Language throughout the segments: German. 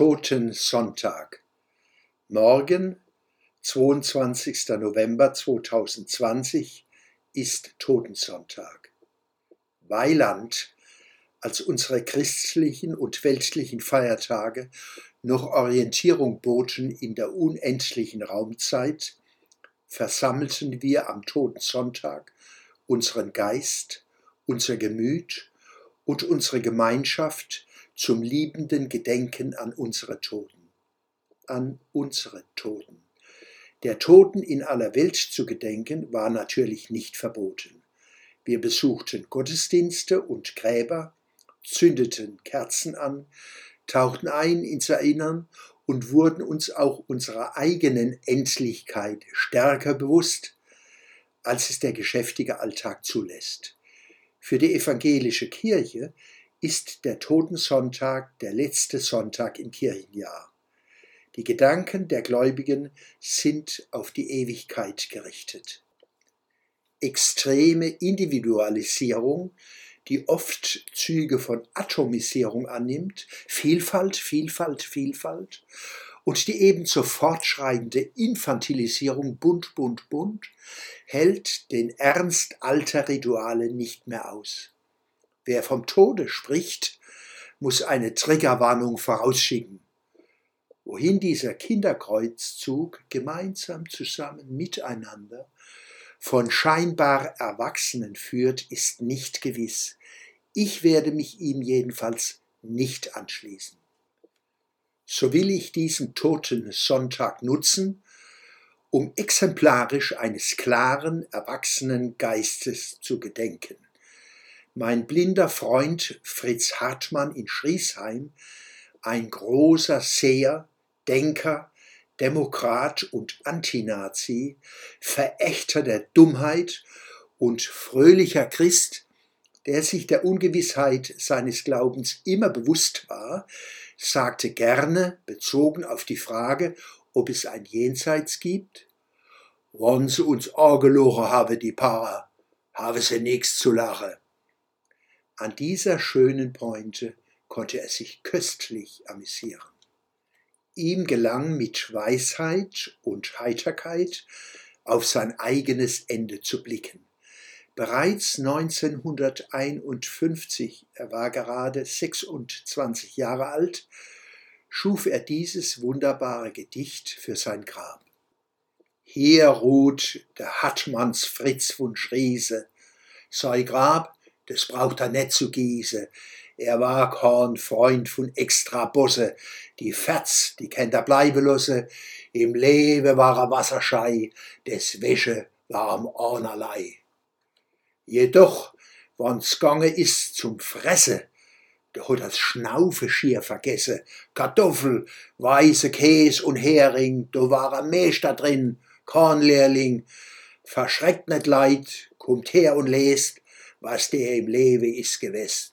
Totensonntag. Morgen, 22. November 2020, ist Totensonntag. Weiland, als unsere christlichen und weltlichen Feiertage noch Orientierung boten in der unendlichen Raumzeit, versammelten wir am Totensonntag unseren Geist, unser Gemüt und unsere Gemeinschaft zum liebenden Gedenken an unsere Toten. An unsere Toten. Der Toten in aller Welt zu gedenken war natürlich nicht verboten. Wir besuchten Gottesdienste und Gräber, zündeten Kerzen an, tauchten ein ins Erinnern und wurden uns auch unserer eigenen Endlichkeit stärker bewusst, als es der geschäftige Alltag zulässt. Für die evangelische Kirche ist der Totensonntag der letzte Sonntag im Kirchenjahr. Die Gedanken der Gläubigen sind auf die Ewigkeit gerichtet. Extreme Individualisierung, die oft Züge von Atomisierung annimmt, Vielfalt, Vielfalt, Vielfalt, und die ebenso fortschreitende Infantilisierung bunt, bunt, bunt, hält den Ernst alter Rituale nicht mehr aus. Wer vom Tode spricht, muss eine Triggerwarnung vorausschicken. Wohin dieser Kinderkreuzzug gemeinsam zusammen miteinander von scheinbar Erwachsenen führt, ist nicht gewiss. Ich werde mich ihm jedenfalls nicht anschließen. So will ich diesen toten Sonntag nutzen, um exemplarisch eines klaren, erwachsenen Geistes zu gedenken. Mein blinder Freund Fritz Hartmann in Schriesheim, ein großer Seher, Denker, Demokrat und Antinazi, Verächter der Dummheit und fröhlicher Christ, der sich der Ungewissheit seines Glaubens immer bewusst war, sagte gerne, bezogen auf die Frage, ob es ein Jenseits gibt, Wann sie uns angelogen habe, die Para, habe sie nichts zu lachen. An dieser schönen Pointe konnte er sich köstlich amüsieren. Ihm gelang mit Weisheit und Heiterkeit auf sein eigenes Ende zu blicken. Bereits 1951, er war gerade 26 Jahre alt, schuf er dieses wunderbare Gedicht für sein Grab. Hier ruht der Hartmanns Fritz von Schriese, sei Grab das braucht er nicht zu gießen. Er war kein Freund von extra Bosse. Die Ferz, die kennt er bleiben lassen. Im Leben war er Wasserschei, des Wäsche war am einerlei. Jedoch, wann's gange ist zum Fresse, da hat das Schnaufe schier vergessen. Kartoffel, weiße Käse und Hering, da war er Meister drin, kein Lehrling. Verschreckt nicht leid, kommt her und lest, was der im Leben ist gewesen.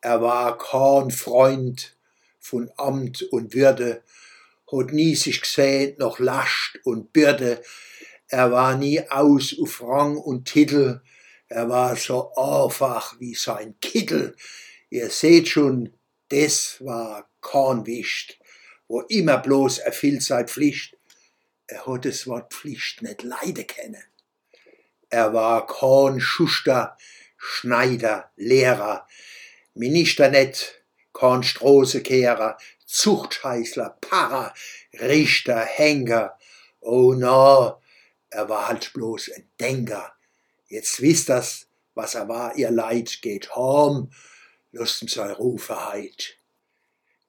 Er war kein Freund von Amt und Würde, hat nie sich gesehen noch Last und Bürde. Er war nie aus auf Rang und Titel, er war so einfach wie sein Kittel. Ihr seht schon, das war kein Wicht, wo immer bloß erfüllt sei Pflicht. Er hat das Wort Pflicht nicht leiden können. Er war kein Schuster, Schneider, Lehrer, Minister net, kein Stroßekehrer, Zuchtheißler, Pfarrer, Richter, Henker. Oh no, er war halt bloß ein Denker. Jetzt wisst das, was er war, ihr Leid, geht home, lusten sei Rufe heit.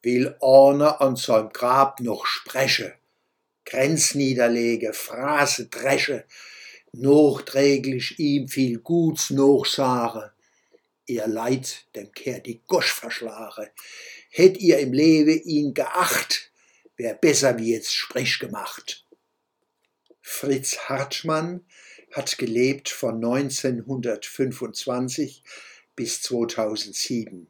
Will einer an seinem Grab noch spreche, Grenz niederlege, Phrase dresche, nachträglich ihm viel Guts nachsagen. Ihr Leid, dem kehrt die Gosch verschlage. Hätt ihr im Lewe ihn geacht, wär besser wie jetzt Sprech gemacht. Fritz Hartmann hat gelebt von 1925 bis 2007.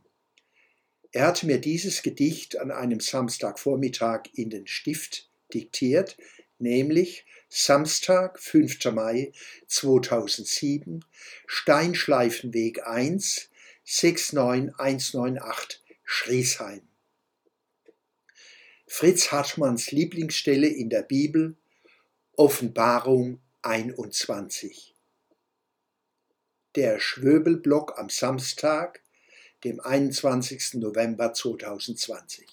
Er hat mir dieses Gedicht an einem Samstagvormittag in den Stift diktiert, nämlich Samstag, 5. Mai 2007, Steinschleifenweg 1, 69198, Schriesheim. Fritz Hartmanns Lieblingsstelle in der Bibel Offenbarung 21. Der Schwöbelblock am Samstag, dem 21. November 2020.